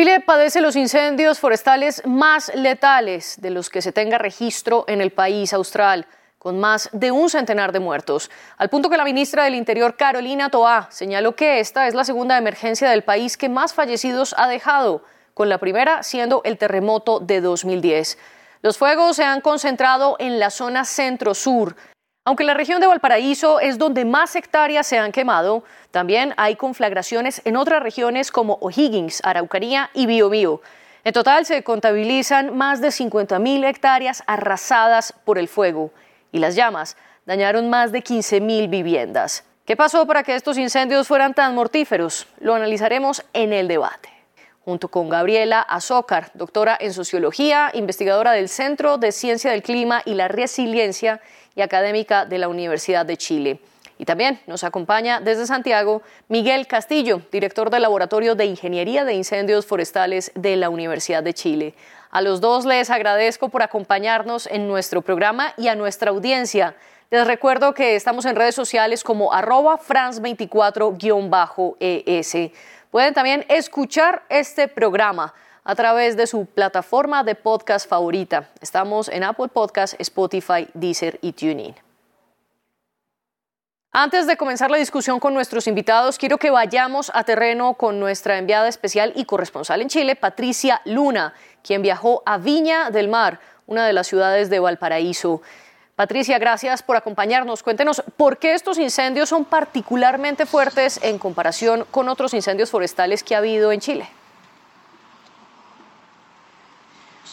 Chile padece los incendios forestales más letales de los que se tenga registro en el país austral, con más de un centenar de muertos, al punto que la ministra del Interior, Carolina Toá, señaló que esta es la segunda emergencia del país que más fallecidos ha dejado, con la primera siendo el terremoto de 2010. Los fuegos se han concentrado en la zona centro-sur, aunque la región de Valparaíso es donde más hectáreas se han quemado, también hay conflagraciones en otras regiones como O'Higgins, Araucanía y Biobío. En total se contabilizan más de 50.000 hectáreas arrasadas por el fuego y las llamas dañaron más de 15.000 viviendas. ¿Qué pasó para que estos incendios fueran tan mortíferos? Lo analizaremos en el debate junto con Gabriela Azócar, doctora en sociología, investigadora del Centro de Ciencia del Clima y la Resiliencia académica de la Universidad de Chile. Y también nos acompaña desde Santiago Miguel Castillo, director del Laboratorio de Ingeniería de Incendios Forestales de la Universidad de Chile. A los dos les agradezco por acompañarnos en nuestro programa y a nuestra audiencia. Les recuerdo que estamos en redes sociales como arroba france24-es. Pueden también escuchar este programa a través de su plataforma de podcast favorita. Estamos en Apple Podcast, Spotify, Deezer y TuneIn. Antes de comenzar la discusión con nuestros invitados, quiero que vayamos a terreno con nuestra enviada especial y corresponsal en Chile, Patricia Luna, quien viajó a Viña del Mar, una de las ciudades de Valparaíso. Patricia, gracias por acompañarnos. Cuéntenos por qué estos incendios son particularmente fuertes en comparación con otros incendios forestales que ha habido en Chile.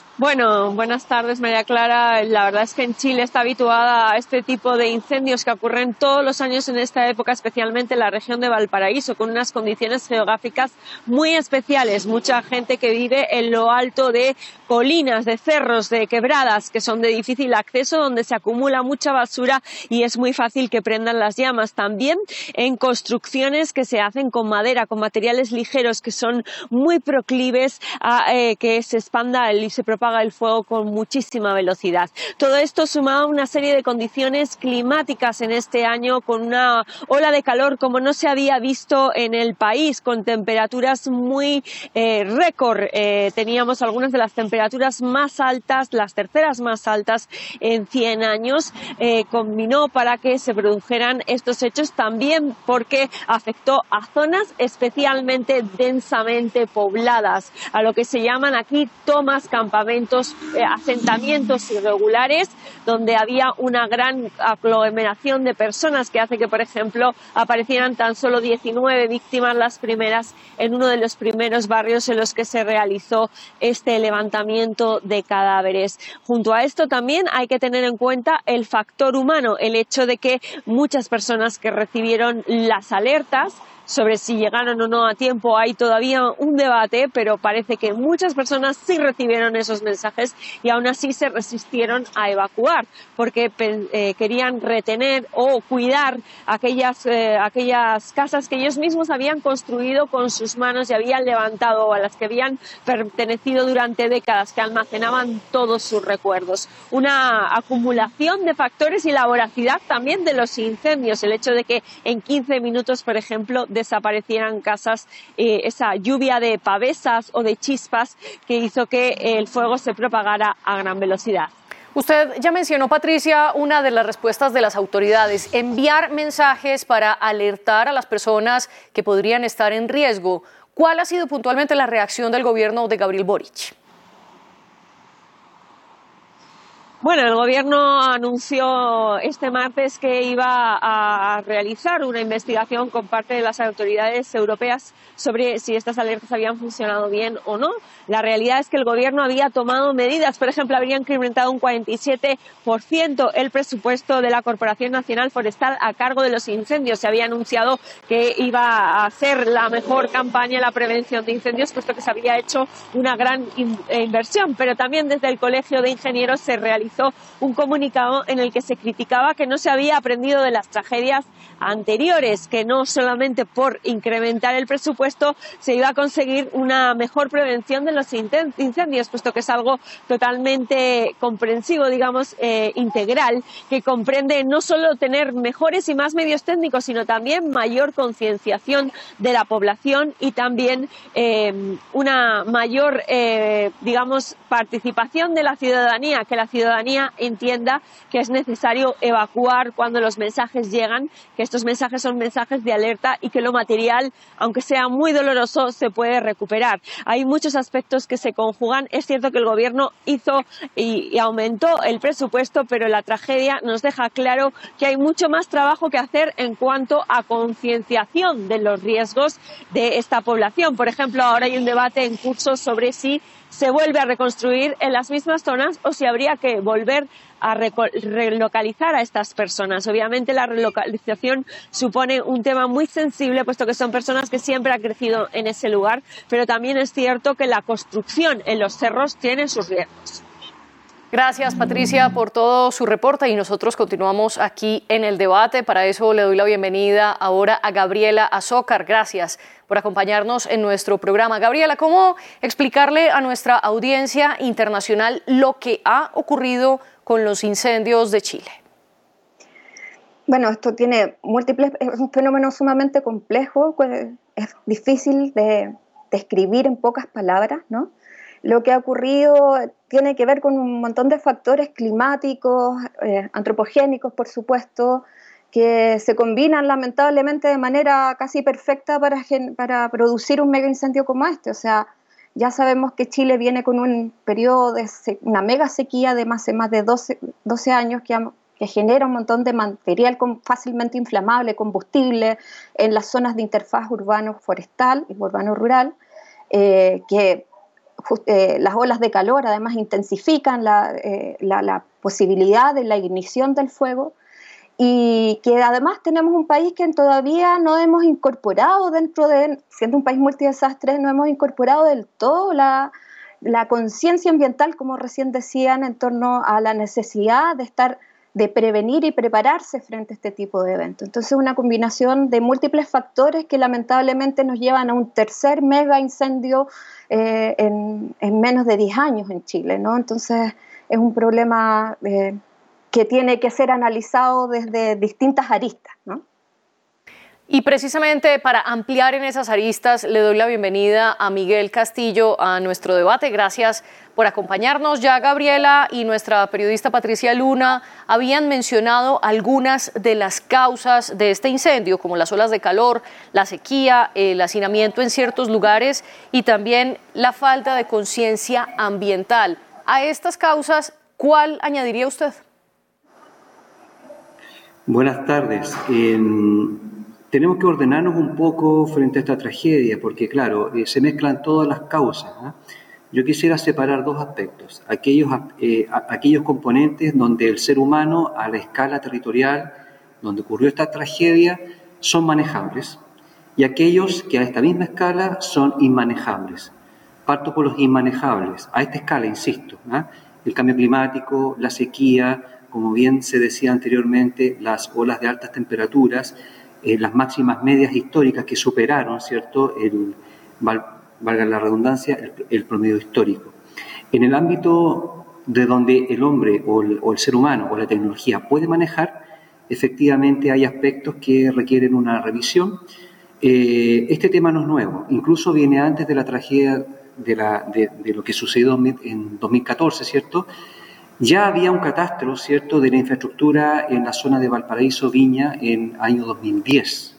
next. Bueno, buenas tardes María Clara. La verdad es que en Chile está habituada a este tipo de incendios que ocurren todos los años en esta época, especialmente en la región de Valparaíso, con unas condiciones geográficas muy especiales. Mucha gente que vive en lo alto de colinas, de cerros, de quebradas, que son de difícil acceso, donde se acumula mucha basura y es muy fácil que prendan las llamas. También en construcciones que se hacen con madera, con materiales ligeros, que son muy proclives a eh, que se expanda y se propaga el fuego con muchísima velocidad. Todo esto sumado a una serie de condiciones climáticas en este año con una ola de calor como no se había visto en el país, con temperaturas muy eh, récord. Eh, teníamos algunas de las temperaturas más altas, las terceras más altas en 100 años. Eh, combinó para que se produjeran estos hechos también porque afectó a zonas especialmente densamente pobladas, a lo que se llaman aquí tomas campamentos eh, asentamientos irregulares donde había una gran aglomeración de personas que hace que, por ejemplo, aparecieran tan solo 19 víctimas las primeras en uno de los primeros barrios en los que se realizó este levantamiento de cadáveres. Junto a esto también hay que tener en cuenta el factor humano, el hecho de que muchas personas que recibieron las alertas sobre si llegaron o no a tiempo hay todavía un debate, pero parece que muchas personas sí recibieron esos mensajes y aún así se resistieron a evacuar porque eh, querían retener o cuidar aquellas, eh, aquellas casas que ellos mismos habían construido con sus manos y habían levantado o a las que habían pertenecido durante décadas, que almacenaban todos sus recuerdos. Una acumulación de factores y la voracidad también de los incendios, el hecho de que en 15 minutos, por ejemplo, desaparecieran casas, eh, esa lluvia de pavesas o de chispas que hizo que el fuego se propagara a gran velocidad. Usted ya mencionó, Patricia, una de las respuestas de las autoridades, enviar mensajes para alertar a las personas que podrían estar en riesgo. ¿Cuál ha sido puntualmente la reacción del gobierno de Gabriel Boric? Bueno, el gobierno anunció este martes que iba a realizar una investigación con parte de las autoridades europeas sobre si estas alertas habían funcionado bien o no. La realidad es que el gobierno había tomado medidas, por ejemplo, habría incrementado un 47% el presupuesto de la Corporación Nacional Forestal a cargo de los incendios. Se había anunciado que iba a ser la mejor campaña en la prevención de incendios, puesto que se había hecho una gran inversión, pero también desde el Colegio de Ingenieros se realizó un comunicado en el que se criticaba que no se había aprendido de las tragedias anteriores, que no solamente por incrementar el presupuesto se iba a conseguir una mejor prevención de los incendios, puesto que es algo totalmente comprensivo, digamos, eh, integral, que comprende no solo tener mejores y más medios técnicos, sino también mayor concienciación de la población y también eh, una mayor, eh, digamos, participación de la ciudadanía, que la ciudadanía entienda que es necesario evacuar cuando los mensajes llegan, que estos mensajes son mensajes de alerta y que lo material, aunque sea doloroso, se puede recuperar. Hay muchos aspectos que se conjugan. Es cierto que el gobierno hizo y, aumentó el presupuesto, pero la tragedia nos deja claro que hay mucho más trabajo que hacer en cuanto a concienciación de los riesgos de esta población. Por ejemplo, ahora hay un debate en curso sobre si se vuelve a reconstruir en las mismas zonas o si habría que volver a relocalizar a estas personas. Obviamente la relocalización supone un tema muy sensible, puesto que son personas que siempre han crecido en ese lugar, pero también es cierto que la construcción en los cerros tiene sus riesgos. Gracias, Patricia, por todo su reporte y nosotros continuamos aquí en el debate. Para eso le doy la bienvenida ahora a Gabriela Azócar. Gracias por acompañarnos en nuestro programa. Gabriela, ¿cómo explicarle a nuestra audiencia internacional lo que ha ocurrido con los incendios de Chile? Bueno, esto tiene múltiples, es un fenómeno sumamente complejo, pues, es difícil de describir en pocas palabras, ¿no? Lo que ha ocurrido tiene que ver con un montón de factores climáticos, eh, antropogénicos, por supuesto, que se combinan lamentablemente de manera casi perfecta para, para producir un mega incendio como este. O sea, ya sabemos que Chile viene con un periodo de una mega sequía de más, de más de 12, 12 años que, que, genera un montón de material fácilmente inflamable, combustible en las zonas de interfaz urbano-forestal y urbano-rural, eh, que eh, las olas de calor además intensifican eh, la, posibilidad de la ignición del fuego. Y que además tenemos un país que todavía no hemos incorporado dentro de, siendo un país multidesastre, no hemos incorporado del todo la, la conciencia ambiental, como recién decían, en torno a la necesidad de estar de prevenir y prepararse frente a este tipo de eventos. Entonces, una combinación de múltiples factores que lamentablemente nos llevan a un tercer mega incendio eh, en, menos de 10 años en Chile, ¿no? Entonces, es un problema eh, que tiene que ser analizado desde distintas aristas, ¿no? Y precisamente para ampliar en esas aristas, le doy la bienvenida a Miguel Castillo a nuestro debate. Gracias por acompañarnos. Ya Gabriela y nuestra periodista Patricia Luna habían mencionado algunas de las causas de este incendio, como las olas de calor, la sequía, el hacinamiento en ciertos lugares y también la falta de conciencia ambiental. A estas causas, ¿cuál añadiría usted? Buenas tardes tenemos que ordenarnos un poco frente a esta tragedia, porque claro, eh, se mezclan todas las causas. Yo quisiera separar dos aspectos, aquellos, eh, aquellos componentes donde el ser humano a la escala territorial, donde ocurrió esta tragedia, son manejables, y aquellos que a esta misma escala son inmanejables. Parto por los inmanejables, a esta escala, insisto, el cambio climático, la sequía, como bien se decía anteriormente, las olas de altas temperaturas, eh, las máximas medias históricas que superaron, ¿cierto?, el, valga la redundancia, el, promedio histórico. En el ámbito de donde el hombre o el, ser humano o la tecnología puede manejar, efectivamente hay aspectos que requieren una revisión. Eh, este tema no es nuevo, incluso viene antes de la tragedia de, de lo que sucedió en 2014, ¿cierto? Ya había un catastro, ¿cierto?, de la infraestructura en la zona de Valparaíso, Viña, en año 2010.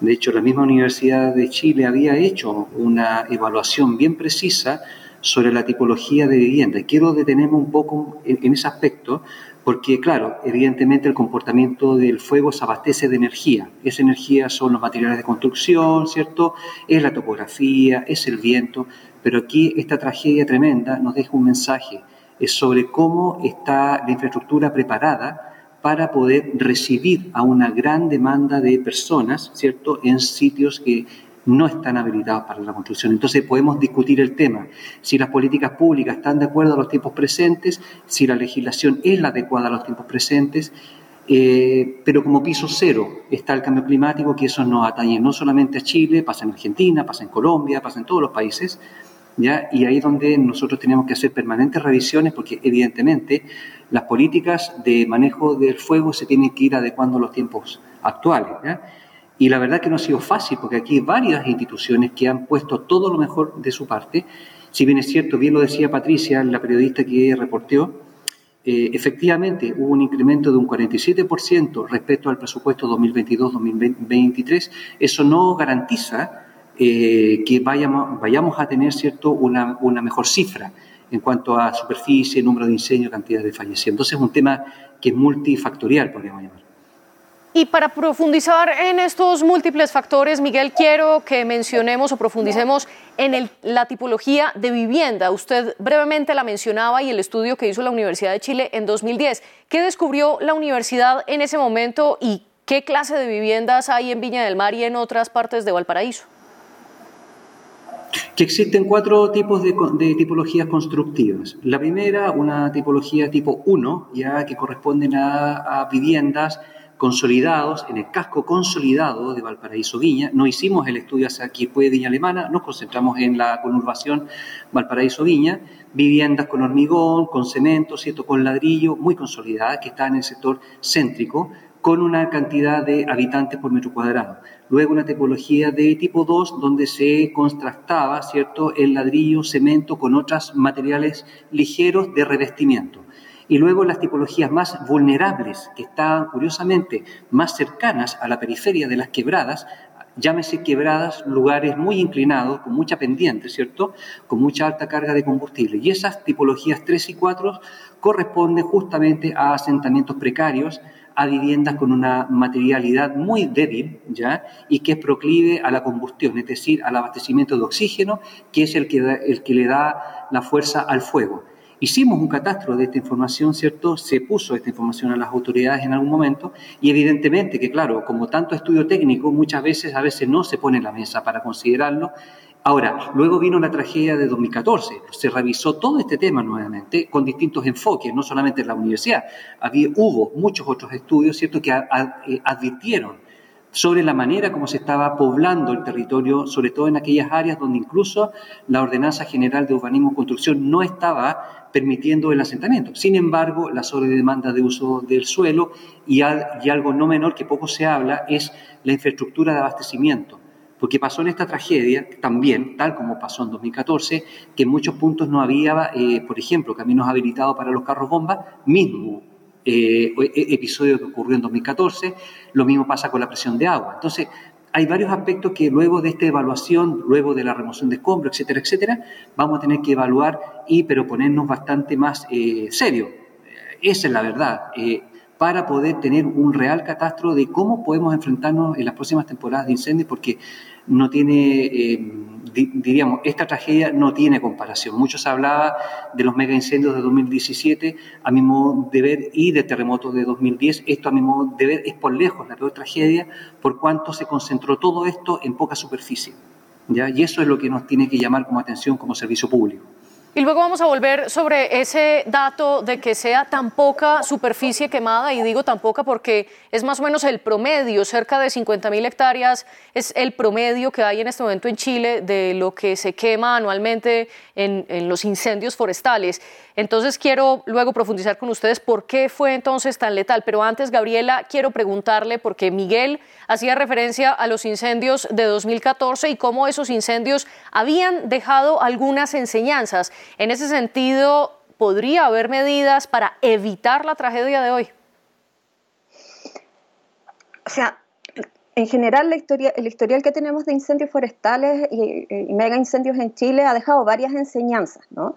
De hecho, la misma Universidad de Chile había hecho una evaluación bien precisa sobre la tipología de vivienda. quiero detenerme un poco en, ese aspecto, porque, claro, evidentemente el comportamiento del fuego se abastece de energía. Esa energía son los materiales de construcción, ¿cierto? Es la topografía, es el viento, pero aquí esta tragedia tremenda nos deja un mensaje es sobre cómo está la infraestructura preparada para poder recibir a una gran demanda de personas, ¿cierto?, en sitios que no están habilitados para la construcción. Entonces podemos discutir el tema, si las políticas públicas están de acuerdo a los tiempos presentes, si la legislación es la adecuada a los tiempos presentes, eh, pero como piso cero está el cambio climático, que eso nos atañe no solamente a Chile, pasa en Argentina, pasa en Colombia, pasa en todos los países, ¿ya? y ahí es donde nosotros tenemos que hacer permanentes revisiones, porque evidentemente las políticas de manejo del fuego se tienen que ir adecuando a los tiempos actuales. Y la verdad que no ha sido fácil, porque aquí hay varias instituciones que han puesto todo lo mejor de su parte. Si bien es cierto, bien lo decía Patricia, la periodista que reporteó, eh, efectivamente hubo un incremento de un 47% respecto al presupuesto 2022-2023. Eso no garantiza eh, que vayamos, vayamos a tener cierto una, una mejor cifra en cuanto a superficie, número de incendios, cantidad de fallecidos. Entonces es un tema que es multifactorial, podríamos llamar. Y para profundizar en estos múltiples factores, Miguel, quiero que mencionemos o profundicemos en la tipología de vivienda. Usted brevemente la mencionaba y el estudio que hizo la Universidad de Chile en 2010. ¿Qué descubrió la universidad en ese momento y qué clase de viviendas hay en Viña del Mar y en otras partes de Valparaíso? Que existen cuatro tipos de, tipologías constructivas. La primera, una tipología tipo 1, ya que corresponden a viviendas consolidados, en el casco consolidado de Valparaíso Viña. No hicimos el estudio hacia aquí fue Viña Alemana, nos concentramos en la conurbación Valparaíso Viña, viviendas con hormigón, con cemento, ¿cierto? con ladrillo, muy consolidadas, que están en el sector céntrico, con una cantidad de habitantes por metro cuadrado. Luego una tipología de tipo 2, donde se contrastaba ¿cierto? el ladrillo, cemento con otros materiales ligeros de revestimiento y luego las tipologías más vulnerables, que están curiosamente más cercanas a la periferia de las quebradas, llámese quebradas, lugares muy inclinados, con mucha pendiente, ¿cierto? Con mucha alta carga de combustible. Y esas tipologías 3 y 4 corresponden justamente a asentamientos precarios, a viviendas con una materialidad muy débil, ¿ya? Y que es proclive a la combustión, es decir, al abastecimiento de oxígeno, que es el que, el que le da la fuerza al fuego. Hicimos un catastro de esta información, ¿cierto? Se puso esta información a las autoridades en algún momento y evidentemente que, claro, como tanto estudio técnico, muchas veces a veces no se pone en la mesa para considerarlo. Ahora, luego vino la tragedia de 2014. Se revisó todo este tema nuevamente con distintos enfoques, no solamente en la universidad. Había, hubo muchos otros estudios, ¿cierto?, que eh, advirtieron sobre la manera como se estaba poblando el territorio, sobre todo en aquellas áreas donde incluso la Ordenanza General de Urbanismo y Construcción no estaba permitiendo el asentamiento. Sin embargo, la sobredemanda de uso del suelo y, algo no menor que poco se habla es la infraestructura de abastecimiento. Porque pasó en esta tragedia también, tal como pasó en 2014, que en muchos puntos no había, eh, por ejemplo, caminos habilitados para los carros bomba, mismo eh, e, episodio que ocurrió en 2014, lo mismo pasa con la presión de agua. Entonces, hay varios aspectos que luego de esta evaluación, luego de la remoción de escombros, etcétera, etcétera, vamos a tener que evaluar y pero ponernos bastante más eh, serio. Esa es la verdad. Eh, para poder tener un real catastro de cómo podemos enfrentarnos en las próximas temporadas de incendios, porque no tiene, eh, diríamos, esta tragedia no tiene comparación. Mucho se hablaba de los mega incendios de 2017, a mi modo de ver, y de terremotos de 2010. Esto, a mi modo de ver, es por lejos la peor tragedia, por cuanto se concentró todo esto en poca superficie. ¿ya? Y eso es lo que nos tiene que llamar como atención como servicio público. Y luego vamos a volver sobre ese dato de que sea tan poca superficie quemada, y digo tan poca porque es más o menos el promedio, cerca de 50 mil hectáreas es el promedio que hay en este momento en Chile de lo que se quema anualmente en, en los incendios forestales. Entonces quiero luego profundizar con ustedes por qué fue entonces tan letal. Pero antes, Gabriela, quiero preguntarle, porque Miguel hacía referencia a los incendios de 2014 y cómo esos incendios habían dejado algunas enseñanzas. En ese sentido, ¿podría haber medidas para evitar la tragedia de hoy? O sea, en general, el historial que tenemos de incendios forestales y, y, mega incendios en Chile ha dejado varias enseñanzas, ¿no?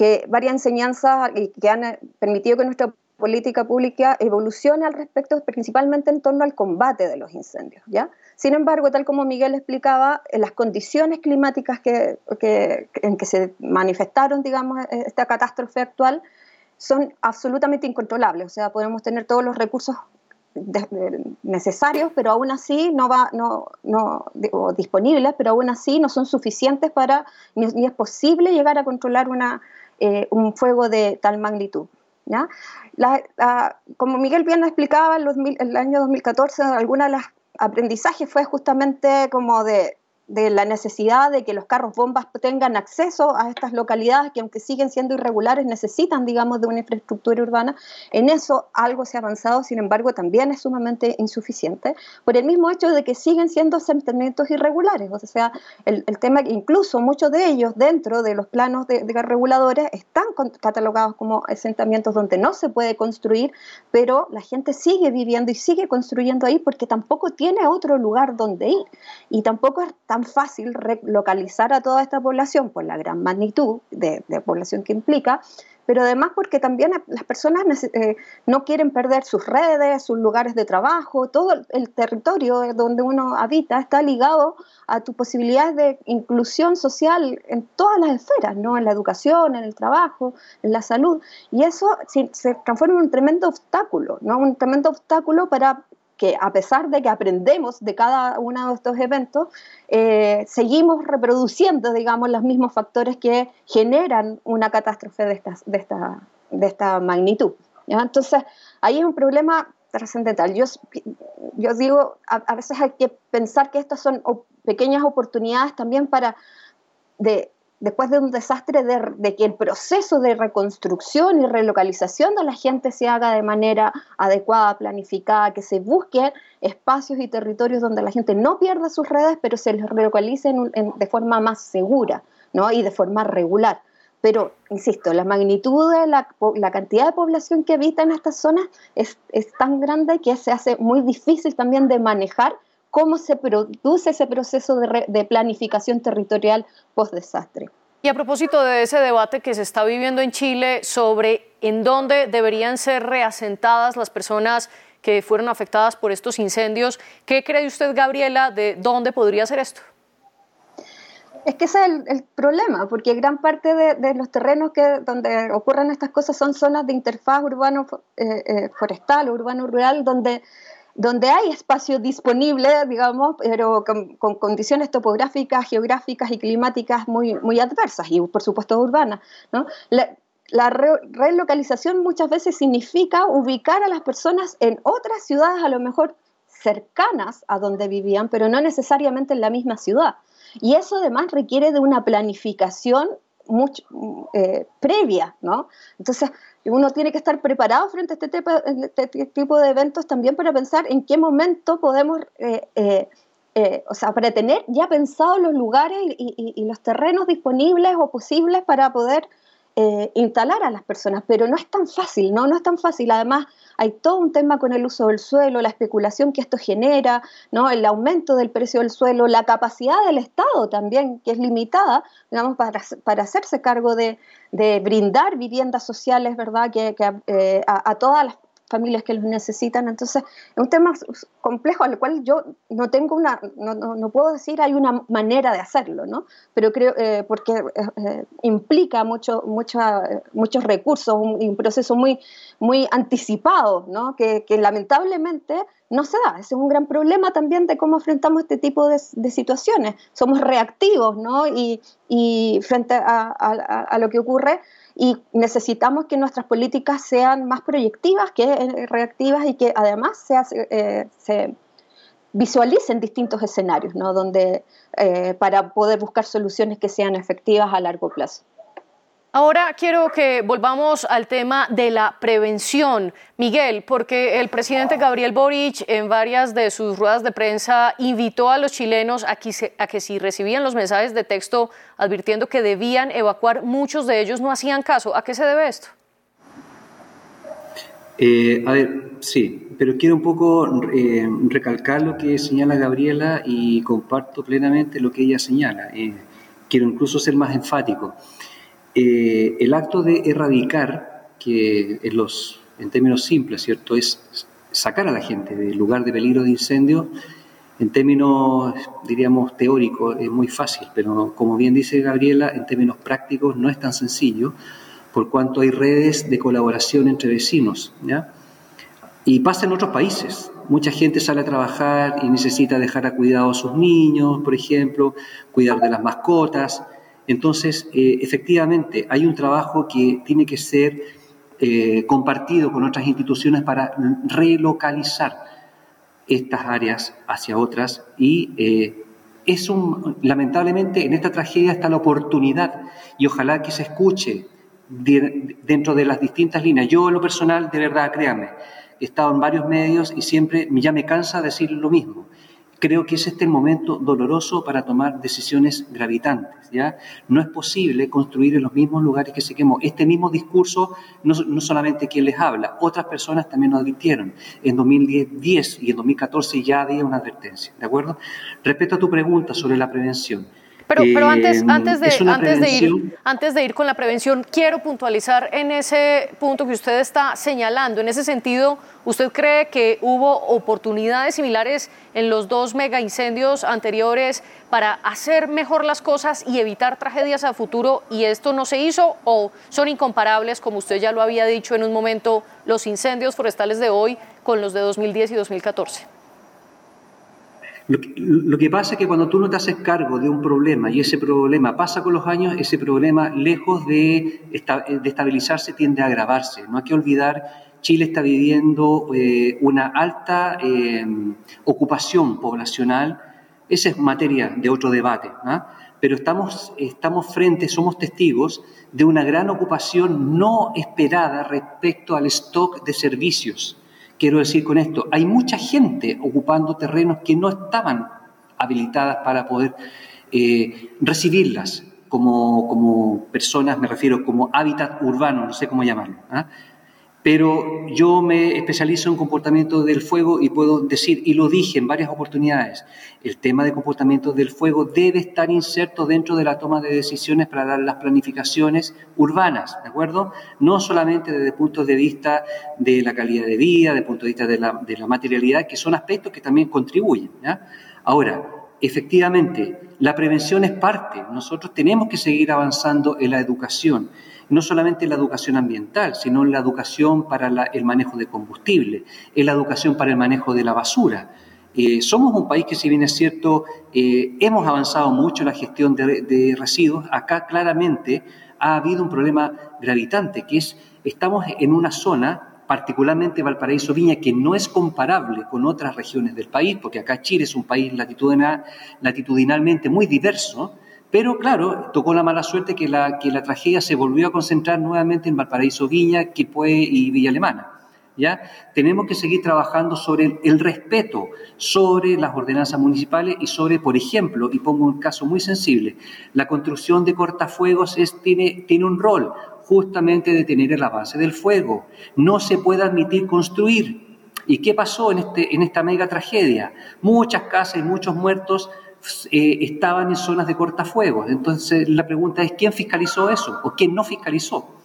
que varias enseñanzas que han eh, permitido que nuestra política pública evolucione al respecto, principalmente en torno al combate de los incendios. Sin embargo, tal como Miguel explicaba, las condiciones climáticas en que se manifestaron, digamos, e, esta catástrofe actual, son absolutamente incontrolables. O sea, podemos tener todos los recursos necesarios, pero aún así no va, no, disponibles, pero aún así no son suficientes para, ni, es posible llegar a controlar eh, un fuego de tal magnitud. ¿Ya? como Miguel bien explicaba, en el año 2014, alguna de las aprendizajes fue justamente como de de la necesidad de que los carros bombas tengan acceso a estas localidades que aunque siguen siendo irregulares necesitan, digamos, de una infraestructura urbana. En eso algo se ha avanzado, sin embargo, también es sumamente insuficiente por el mismo hecho de que siguen siendo asentamientos irregulares. O sea, el, tema que incluso muchos de ellos dentro de los planos de, de reguladores están catalogados como asentamientos donde no se puede construir, pero la gente sigue viviendo y sigue construyendo ahí porque tampoco tiene otro lugar donde ir y tampoco es tan fácil relocalizar a toda esta población por la gran magnitud de, población que implica, pero además porque también las personas eh, no quieren perder sus redes, sus lugares de trabajo, todo el territorio donde uno habita está ligado a tus posibilidades de inclusión social en todas las esferas, ¿no? en la educación, en el trabajo, en la salud, y eso se, se transforma en un tremendo obstáculo, ¿no? un tremendo obstáculo para que a pesar de que aprendemos de cada uno de estos eventos, eh, seguimos reproduciendo, digamos, los mismos factores que generan una catástrofe de, de, esta, de esta magnitud. Entonces, ahí es un problema trascendental. Yo, yo digo, a, veces hay que pensar que estas son pequeñas oportunidades también para de, después de un desastre de, que el proceso de reconstrucción y relocalización de la gente se haga de manera adecuada, planificada, que se busquen espacios y territorios donde la gente no pierda sus redes, pero se les relocalice de forma más segura ¿no? y de forma regular. Pero, insisto, la magnitud de la, cantidad de población que habita en estas zonas es, tan grande que se hace muy difícil también de manejar cómo se produce ese proceso de, planificación territorial post-desastre. Y a propósito de ese debate que se está viviendo en Chile sobre en dónde deberían ser reasentadas las personas que fueron afectadas por estos incendios, ¿qué cree usted, Gabriela, de dónde podría ser esto? Es que ese es el, problema, porque gran parte de, los terrenos que, donde ocurren estas cosas son zonas de interfaz urbano-forestal eh, eh, o urbano-rural, donde donde hay espacio disponible, digamos, pero con, condiciones topográficas, geográficas y climáticas muy, muy adversas y, por supuesto, urbanas. La, relocalización muchas veces significa ubicar a las personas en otras ciudades, a lo mejor cercanas a donde vivían, pero no necesariamente en la misma ciudad. Y eso además requiere de una planificación mucho, eh, previa, ¿no? Entonces, uno tiene que estar preparado frente a este tipo, este tipo de eventos también para pensar en qué momento podemos, eh, eh, eh, o sea, para tener ya pensados los lugares y, los terrenos disponibles o posibles para poder eh, instalar a las personas, pero no es tan fácil, ¿no? No es tan fácil. Además, hay todo un tema con el uso del suelo, la especulación que esto genera, ¿no? El aumento del precio del suelo, la capacidad del Estado también, que es limitada, digamos, para, para hacerse cargo de, de brindar viviendas sociales, ¿verdad? Que, eh, a, a todas las familias que los necesitan. Entonces, es un tema complejo al cual yo no tengo una, no, no, puedo decir hay una manera de hacerlo, ¿no? Pero creo, eh, porque eh, eh, implica mucho, mucho, muchos recursos, un, proceso muy, muy anticipado, ¿no? Que, lamentablemente no se da. Ese es un gran problema también de cómo enfrentamos este tipo de, situaciones. Somos reactivos, ¿no? Y, y frente a lo que ocurre, y necesitamos que nuestras políticas sean más proyectivas que eh, reactivas y que además se, eh, se visualicen distintos escenarios, ¿no? Donde, eh, para poder buscar soluciones que sean efectivas a largo plazo. Ahora quiero que volvamos al tema de la prevención, Miguel, porque el presidente Gabriel Boric en varias de sus ruedas de prensa invitó a los chilenos a que, si recibían los mensajes de texto advirtiendo que debían evacuar, muchos de ellos no hacían caso. ¿A qué se debe esto? Eh, a ver, sí, pero quiero un poco eh, recalcar lo que señala Gabriela y comparto plenamente lo que ella señala. Eh, quiero incluso ser más enfático. Eh, el acto de erradicar, que en, los, en términos simples, ¿cierto?, es sacar a la gente del lugar de peligro de incendio, en términos, diríamos, teóricos es muy fácil, pero como bien dice Gabriela, en términos prácticos no es tan sencillo, por cuanto hay redes de colaboración entre vecinos. Y pasa en otros países. Mucha gente sale a trabajar y necesita dejar a cuidado a sus niños, por ejemplo, cuidar de las mascotas. Entonces, eh, efectivamente, hay un trabajo que tiene que ser eh, compartido con otras instituciones para relocalizar estas áreas hacia otras y eh, es un, lamentablemente en esta tragedia está la oportunidad y ojalá que se escuche dentro de las distintas líneas. Yo en lo personal, de verdad, créanme, he estado en varios medios y siempre ya me cansa decir lo mismo. Creo que es este el momento doloroso para tomar decisiones gravitantes. ¿ya? No es posible construir en los mismos lugares que se quemó. Este mismo discurso, no, no solamente quien les habla, otras personas también lo advirtieron. En 2010 y en 2014 ya había una advertencia. ¿De acuerdo? Respecto a tu pregunta sobre la prevención, pero, pero antes, antes, de, antes, de ir, antes de ir con la prevención, quiero puntualizar en ese punto que usted está señalando. En ese sentido, ¿usted cree que hubo oportunidades similares en los dos mega incendios anteriores para hacer mejor las cosas y evitar tragedias a futuro y esto no se hizo o son incomparables, como usted ya lo había dicho en un momento, los incendios forestales de hoy con los de 2010 y 2014? Lo que, pasa es que cuando tú no te haces cargo de un problema y ese problema pasa con los años, ese problema, lejos de, estabilizarse, tiende a agravarse. No hay que olvidar, Chile está viviendo eh, una alta eh, ocupación poblacional. Esa es materia de otro debate. ¿ah? Pero estamos frente, somos testigos de una gran ocupación no esperada respecto al stock de servicios quiero decir con esto? Hay mucha gente ocupando terrenos que no estaban habilitadas para poder eh, recibirlas como, como, personas, me refiero como hábitat urbano, no sé cómo llamarlo. ¿ah? Pero yo me especializo en comportamiento del fuego y puedo decir, y lo dije en varias oportunidades, el tema de comportamiento del fuego debe estar inserto dentro de la toma de decisiones para dar las planificaciones urbanas, ¿de acuerdo? No solamente desde el punto de vista de la calidad de vida, desde el punto de vista de la, de la materialidad, que son aspectos que también contribuyen. Ahora, efectivamente, la prevención es parte, nosotros tenemos que seguir avanzando en la educación no solamente la educación ambiental, sino la educación para el manejo de combustible, en la educación para el manejo de la basura. Eh, somos un país que, si bien es cierto, eh, hemos avanzado mucho en la gestión de, residuos, acá claramente ha habido un problema gravitante, que es, estamos en una zona, particularmente Valparaíso Viña, que no es comparable con otras regiones del país, porque acá Chile es un país latitudinal, latitudinalmente muy diverso, pero claro, tocó la mala suerte que la, que la tragedia se volvió a concentrar nuevamente en Valparaíso Viña, Quilpué y Villa Alemana. ¿ya? Tenemos que seguir trabajando sobre el, respeto, sobre las ordenanzas municipales y sobre, por ejemplo, y pongo un caso muy sensible, la construcción de cortafuegos tiene, tiene un rol justamente de tener el avance del fuego. No se puede admitir construir. ¿Y qué pasó en, este, en esta mega tragedia? Muchas casas y muchos muertos eh, estaban en zonas de cortafuegos. Entonces la pregunta es, ¿quién fiscalizó eso o quién no fiscalizó?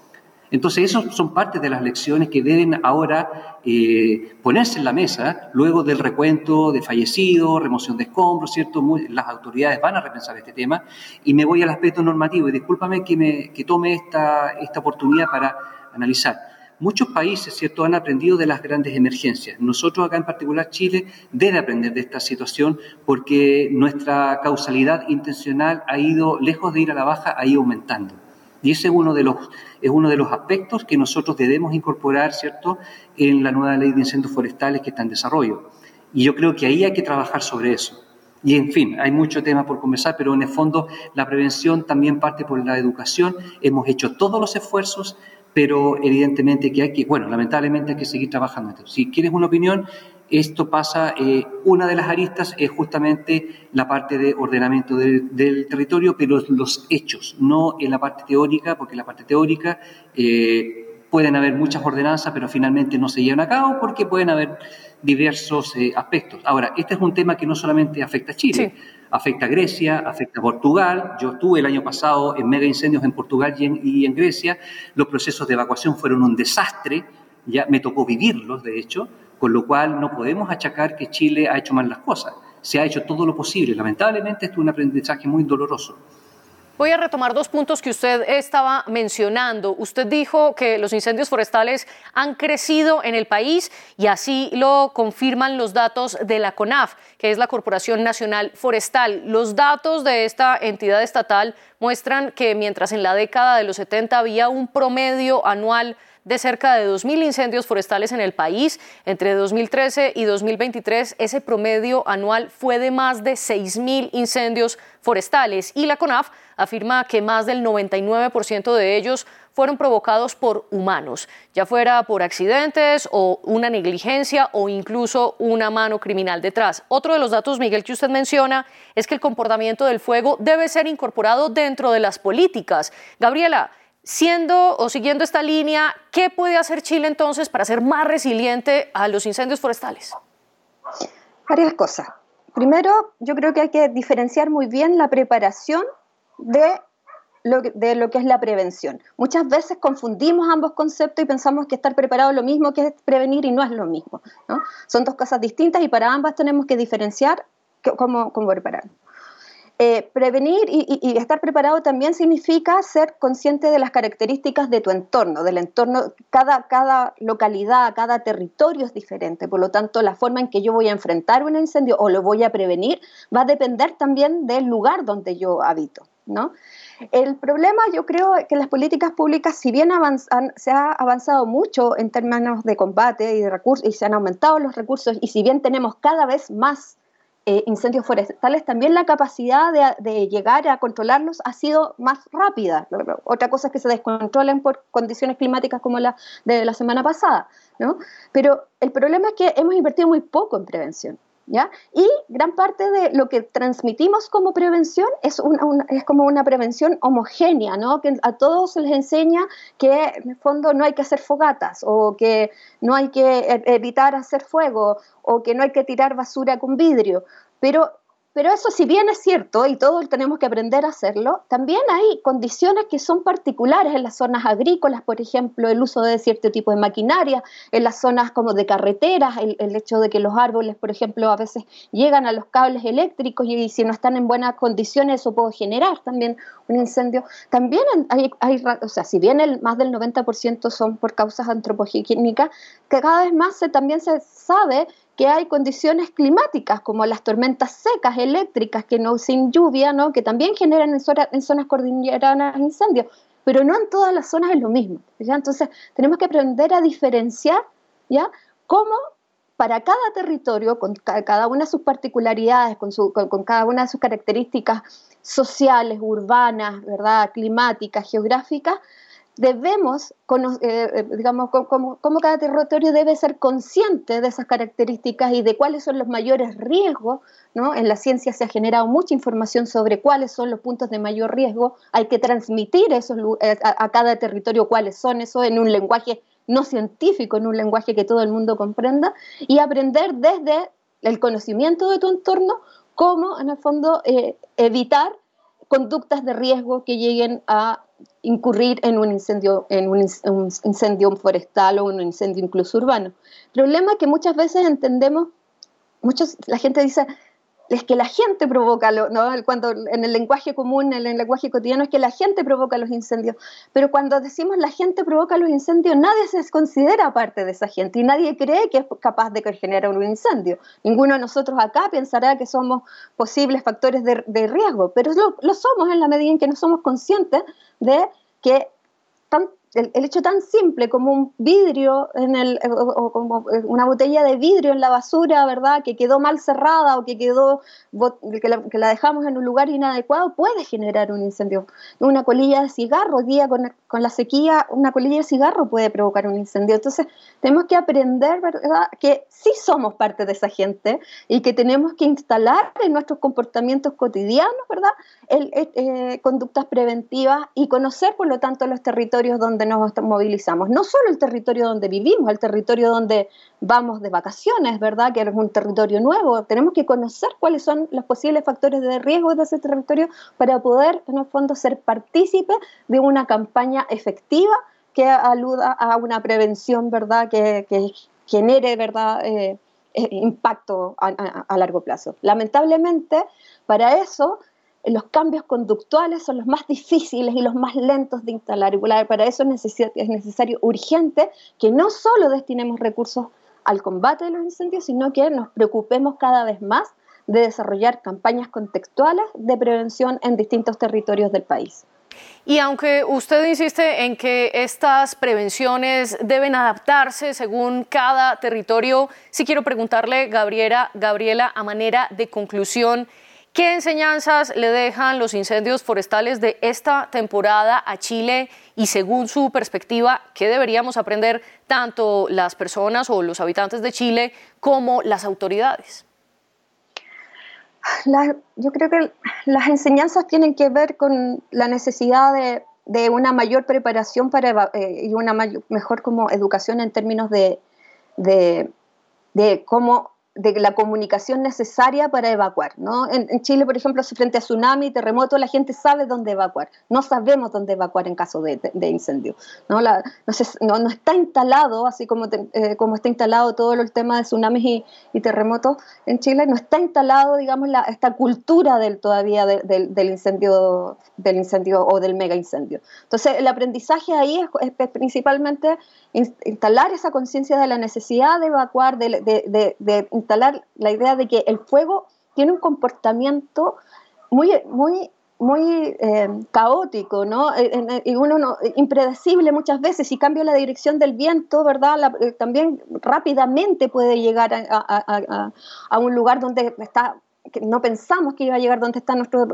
Entonces, esas son parte de las lecciones que deben ahora eh, ponerse en la mesa luego del recuento de fallecidos, remoción de escombros, ¿cierto? las autoridades van a repensar este tema y me voy al aspecto normativo y discúlpame que, me, que tome esta, esta oportunidad para analizar. Muchos países, ¿cierto?, han aprendido de las grandes emergencias. Nosotros acá en particular Chile debe aprender de esta situación porque nuestra causalidad intencional ha ido, lejos de ir a la baja, ha ido aumentando. Y ese es uno de los, es uno de los aspectos que nosotros debemos incorporar, ¿cierto?, en la nueva ley de incendios forestales que está en desarrollo. Y yo creo que ahí hay que trabajar sobre eso. Y en fin, hay mucho tema por conversar, pero en el fondo la prevención también parte por la educación. Hemos hecho todos los esfuerzos, pero evidentemente que hay que, bueno, lamentablemente hay que seguir trabajando. Si quieres una opinión, esto pasa, eh, una de las aristas es justamente la parte de ordenamiento del territorio, pero los hechos, no en la parte teórica, porque en la parte teórica eh, pueden haber muchas ordenanzas, pero finalmente no se llevan a cabo porque pueden haber diversos eh, aspectos. Ahora, este es un tema que no solamente afecta a Chile, afecta a Grecia, afecta a Portugal. Yo estuve el año pasado en mega incendios en Portugal y en, Grecia. Los procesos de evacuación fueron un desastre, ya me tocó vivirlos, de hecho, con lo cual no podemos achacar que Chile ha hecho mal las cosas. Se ha hecho todo lo posible. Lamentablemente, esto es un aprendizaje muy doloroso. Voy a retomar dos puntos que usted estaba mencionando. Usted dijo que los incendios forestales han crecido en el país y así lo confirman los datos de la CONAF, que es la Corporación Nacional Forestal. Los datos de esta entidad estatal muestran que mientras en la década de los 70 había un promedio anual de cerca de 2.000 incendios forestales en el país. Entre 2013 y 2023, ese promedio anual fue de más de 6.000 incendios forestales y la CONAF afirma que más del 99% de ellos fueron provocados por humanos, ya fuera por accidentes o una negligencia o incluso una mano criminal detrás. Otro de los datos, Miguel, que usted menciona es que el comportamiento del fuego debe ser incorporado dentro de las políticas. Gabriela, Siendo o siguiendo esta línea, ¿qué puede hacer Chile entonces para ser más resiliente a los incendios forestales? Varias cosas. Primero, yo creo que hay que diferenciar muy bien la preparación de lo, de lo que es la prevención. Muchas veces confundimos ambos conceptos y pensamos que estar preparado es lo mismo que prevenir y no es lo mismo. Son dos cosas distintas y para ambas tenemos que diferenciar cómo, cómo prepararnos. Eh, prevenir y, estar preparado también significa ser consciente de las características de tu entorno, del entorno, cada, cada localidad, cada territorio es diferente, por lo tanto la forma en que yo voy a enfrentar un incendio o lo voy a prevenir va a depender también del lugar donde yo habito, ¿no? El problema, yo creo que las políticas públicas, si bien se ha avanzado mucho en términos de combate y de recursos, y se han aumentado los recursos, y si bien tenemos cada vez más eh, incendios forestales, también la capacidad de, llegar a controlarlos ha sido más rápida. Otra cosa es que se descontrolen por condiciones climáticas como la de la semana pasada, ¿no? Pero el problema es que hemos invertido muy poco en prevención. ¿Ya? Y gran parte de lo que transmitimos como prevención es, es como una prevención homogénea, ¿no? que a todos se les enseña que en el fondo no hay que hacer fogatas o que no hay que e-, evitar hacer fuego o que no hay que tirar basura con vidrio, pero pero eso, si bien es cierto, y todos tenemos que aprender a hacerlo, también hay condiciones que son particulares en las zonas agrícolas, por ejemplo, el uso de cierto tipo de maquinaria, en las zonas como de carreteras, el, hecho de que los árboles, por ejemplo, a veces llegan a los cables eléctricos y, si no están en buenas condiciones, eso puede generar también un incendio. También hay, hay o sea, si bien el, más del 90% son por causas antropogénicas, que cada vez más se, también se sabe que hay condiciones climáticas como las tormentas secas eléctricas que no sin lluvia, ¿no? que también generan en, en zonas cordilleranas incendios, pero no en todas las zonas es lo mismo. Entonces tenemos que aprender a diferenciar ¿ya? cómo para cada territorio, con cada una de sus particularidades, con, su, con, cada una de sus características sociales, urbanas, ¿verdad? climáticas, geográficas, debemos, eh, eh, digamos, como, cada territorio debe ser consciente de esas características y de cuáles son los mayores riesgos, ¿no? En la ciencia se ha generado mucha información sobre cuáles son los puntos de mayor riesgo, hay que transmitir esos, eh, a, cada territorio cuáles son. Eso en un lenguaje no científico, en un lenguaje que todo el mundo comprenda, y aprender desde el conocimiento de tu entorno cómo, en el fondo, evitar conductas de riesgo que lleguen a incurrir en un incendio, en un, incendio forestal o un incendio incluso urbano. Problema que muchas veces entendemos, muchos, la gente dice, es que la gente provoca, ¿no? cuando en el lenguaje común, en el lenguaje cotidiano, es que la gente provoca los incendios. Pero cuando decimos la gente provoca los incendios, nadie se considera parte de esa gente y nadie cree que es capaz de generar un incendio. Ninguno de nosotros acá pensará que somos posibles factores de, riesgo, pero lo, lo somos en la medida en que no somos conscientes de que el, hecho tan simple como un vidrio en el, o, como una botella de vidrio en la basura, ¿verdad? Que quedó mal cerrada o que quedó que la, dejamos en un lugar inadecuado puede generar un incendio. Una colilla de cigarro, día con, con, la sequía, una colilla de cigarro puede provocar un incendio. Entonces, tenemos que aprender, ¿verdad? Que sí somos parte de esa gente y que tenemos que instalar en nuestros comportamientos cotidianos, ¿verdad? El, eh, conductas preventivas y conocer, por lo tanto, los territorios donde nos movilizamos. No solo el territorio donde vivimos, el territorio donde vamos de vacaciones, ¿verdad? Que es un territorio nuevo. Tenemos que conocer cuáles son los posibles factores de riesgo de ese territorio para poder, en el fondo, ser partícipe de una campaña efectiva que aluda a una prevención, ¿verdad? Que, genere, ¿verdad? Eh, eh, impacto a largo plazo. Lamentablemente, para eso los cambios conductuales son los más difíciles y los más lentos de instalar. Y para eso es necesario urgente que no solo destinemos recursos al combate de los incendios, sino que nos preocupemos cada vez más de desarrollar campañas contextuales de prevención en distintos territorios del país. Y aunque usted insiste en que estas prevenciones deben adaptarse según cada territorio, sí quiero preguntarle, Gabriela, Gabriela, a manera de conclusión, ¿qué enseñanzas le dejan los incendios forestales de esta temporada a Chile? Y según su perspectiva, ¿qué deberíamos aprender tanto las personas o los habitantes de Chile como las autoridades? Yo creo que las enseñanzas tienen que ver con la necesidad de, una mayor preparación para, eh, y una mejor como educación en términos de, de cómo de la comunicación necesaria para evacuar. ¿no? En, Chile, por ejemplo, frente a tsunami, terremoto, la gente sabe dónde evacuar. No sabemos dónde evacuar en caso de, incendio. ¿no? La, no, no, está instalado, así como, eh, como está instalado todo el tema de tsunamis y, y, terremotos en Chile, no está instalado, digamos, la, esta cultura del, todavía del, incendio, del incendio o del mega incendio. Entonces, el aprendizaje ahí es, es principalmente instalar esa conciencia de la necesidad de evacuar, de, de, de, instalar la idea de que el fuego tiene un comportamiento muy, muy, muy eh, caótico, ¿no? Eh, eh, y uno no, impredecible muchas veces. Si cambia la dirección del viento, ¿verdad? también rápidamente puede llegar a, un lugar donde está no pensamos que iba a llegar donde está nuestro,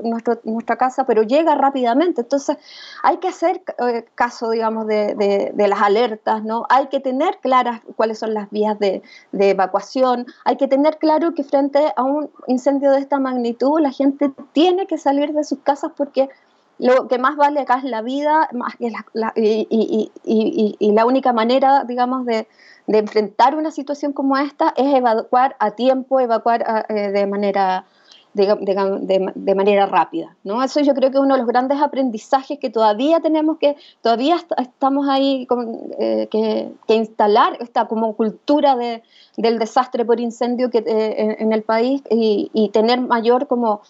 nuestra casa, pero llega rápidamente. Entonces hay que hacer eh, caso, digamos, de, las alertas, ¿no? Hay que tener claras cuáles son las vías de, evacuación, hay que tener claro que frente a un incendio de esta magnitud la gente tiene que salir de sus casas porque lo que más vale acá es la vida más que y, la única manera, digamos, de, de enfrentar una situación como esta es evacuar a tiempo, evacuar eh, de manera de, manera rápida. ¿no? Eso yo creo que es uno de los grandes aprendizajes que todavía tenemos que, todavía estamos ahí eh, que, instalar esta como cultura de, del desastre por incendio que, eh, en, el país y, y, tener mayor como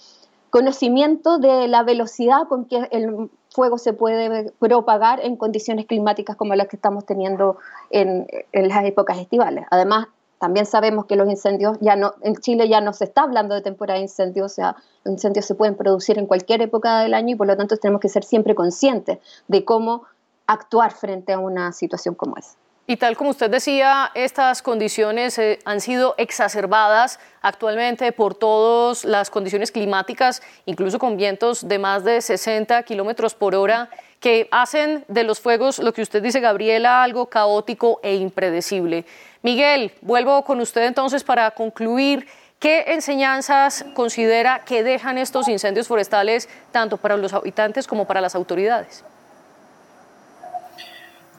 conocimiento de la velocidad con que el fuego se puede propagar en condiciones climáticas como las que estamos teniendo en, las épocas estivales. Además, también sabemos que los incendios ya no, en Chile ya no se está hablando de temporada de incendios, o sea, incendios se pueden producir en cualquier época del año y por lo tanto tenemos que ser siempre conscientes de cómo actuar frente a una situación como esa. Y tal como usted decía, estas condiciones eh, han sido exacerbadas actualmente por todas las condiciones climáticas, incluso con vientos de más de 60 kilómetros por hora, que hacen de los fuegos, lo que usted dice, Gabriela, algo caótico e impredecible. Miguel, vuelvo con usted entonces para concluir. ¿Qué enseñanzas considera que dejan estos incendios forestales tanto para los habitantes como para las autoridades?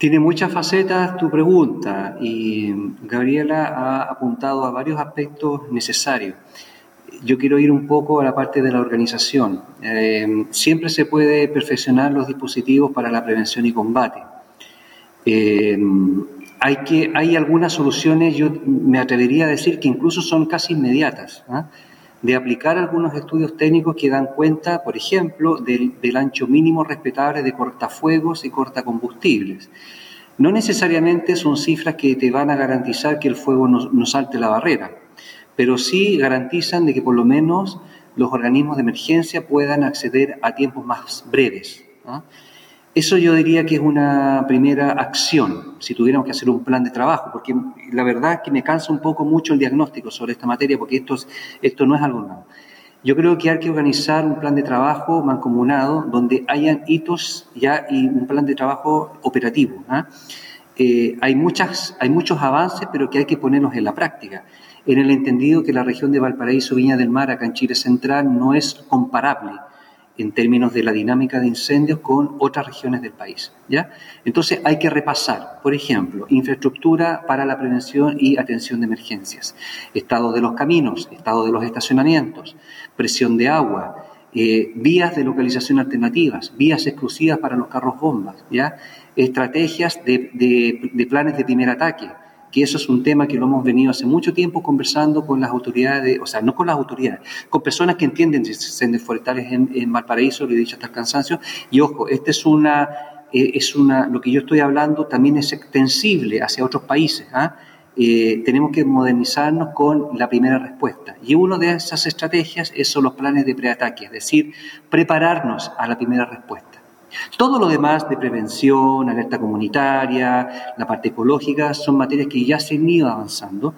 Tiene muchas facetas tu pregunta y Gabriela ha apuntado a varios aspectos necesarios. Yo quiero ir un poco a la parte de la organización. Eh, siempre se puede perfeccionar los dispositivos para la prevención y combate. Eh, hay, que, hay algunas soluciones, yo me atrevería a decir que incluso son casi inmediatas. ¿ah? De aplicar algunos estudios técnicos que dan cuenta, por ejemplo, del, ancho mínimo respetable de cortafuegos y cortacombustibles. No necesariamente son cifras que te van a garantizar que el fuego no, salte la barrera, pero sí garantizan de que por lo menos los organismos de emergencia puedan acceder a tiempos más breves. Eso yo diría que es una primera acción, si tuviéramos que hacer un plan de trabajo, porque la verdad es que me cansa un poco mucho el diagnóstico sobre esta materia, porque esto, esto no es algo nuevo. Yo creo que hay que organizar un plan de trabajo mancomunado donde hayan hitos ya y un plan de trabajo operativo. ¿ah? Eh, hay, muchas, hay muchos avances, pero que hay que ponerlos en la práctica, en el entendido que la región de Valparaíso, Viña del Mar, acá en Chile Central, no es comparable en términos de la dinámica de incendios con otras regiones del país. ¿ya? Entonces hay que repasar, por ejemplo, infraestructura para la prevención y atención de emergencias, estado de los caminos, estado de los estacionamientos, presión de agua, eh, vías de localización alternativas, vías exclusivas para los carros bombas, ¿ya? estrategias de, de planes de primer ataque, que eso es un tema que lo hemos venido hace mucho tiempo conversando con las autoridades, o sea, no con las autoridades, con personas que entienden de incendios forestales en, en Valparaíso, lo he dicho hasta el cansancio, y ojo, esta es una, eh, es una, lo que yo estoy hablando también es extensible hacia otros países, ¿ah? Eh, tenemos que modernizarnos con la primera respuesta. Y una de esas estrategias son los planes de preataque, es decir, prepararnos a la primera respuesta. Todo lo demás de prevención, alerta comunitaria, la parte ecológica, son materias que ya se han ido avanzando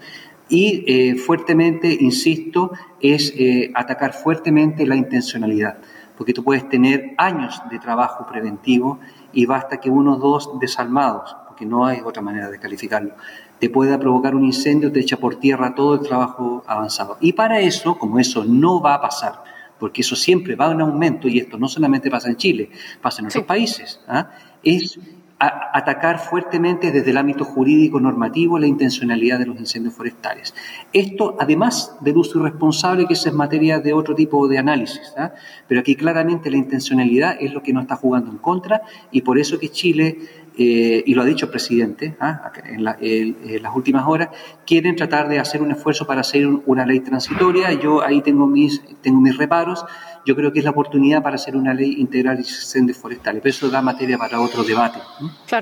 y eh, fuertemente, insisto, es eh, atacar fuertemente la intencionalidad, porque tú puedes tener años de trabajo preventivo y basta que uno o dos desalmados, porque no hay otra manera de calificarlo, te pueda provocar un incendio, te echa por tierra todo el trabajo avanzado. Y para eso, como eso no va a pasar, porque eso siempre va en aumento, y esto no solamente pasa en Chile, pasa en otros países, ¿ah? es atacar fuertemente desde el ámbito jurídico normativo la intencionalidad de los incendios forestales. Esto, además del uso irresponsable, que es materia de otro tipo de análisis, ¿ah? pero aquí claramente la intencionalidad es lo que nos está jugando en contra y por eso que Chile eh, y lo ha dicho el presidente ¿ah? en, las últimas horas, quieren tratar de hacer un esfuerzo para hacer una ley transitoria. Yo ahí tengo mis, tengo mis reparos. Yo creo que es la oportunidad para hacer una ley integral de incendios forestales, pero eso da materia para otro debate.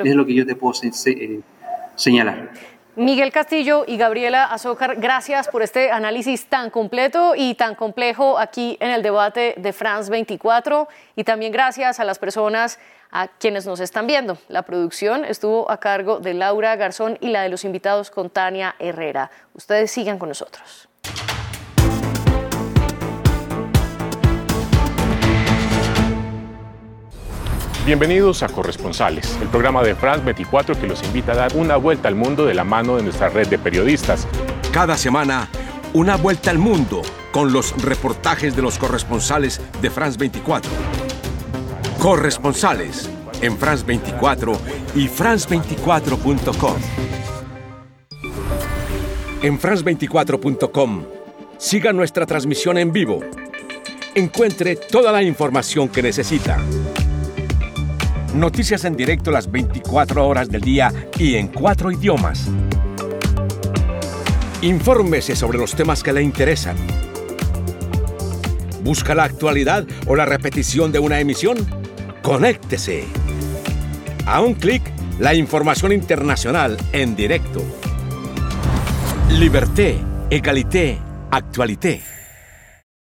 Es lo que yo te puedo eh, señalar. Miguel Castillo y Gabriela Azócar, gracias por este análisis tan completo y tan complejo aquí en el debate de France 24 y también gracias a las personas a quienes nos están viendo. La producción estuvo a cargo de Laura Garzón y la de los invitados con Tania Herrera. Ustedes sigan con nosotros. Bienvenidos a Corresponsales, el programa de France 24 que los invita a dar una vuelta al mundo de la mano de nuestra red de periodistas. Cada semana, una vuelta al mundo con los reportajes de los corresponsales de France 24 Corresponsales en France 24 y France24.com. En France24.com siga nuestra transmisión en vivo. Encuentre toda la información que necesita. Noticias en directo las 24 horas del día y en cuatro idiomas. Infórmese sobre los temas que le interesan. ¿Busca la actualidad o la repetición de una emisión? Conéctese. A un clic, la información internacional en directo. Liberté, égalité, actualité.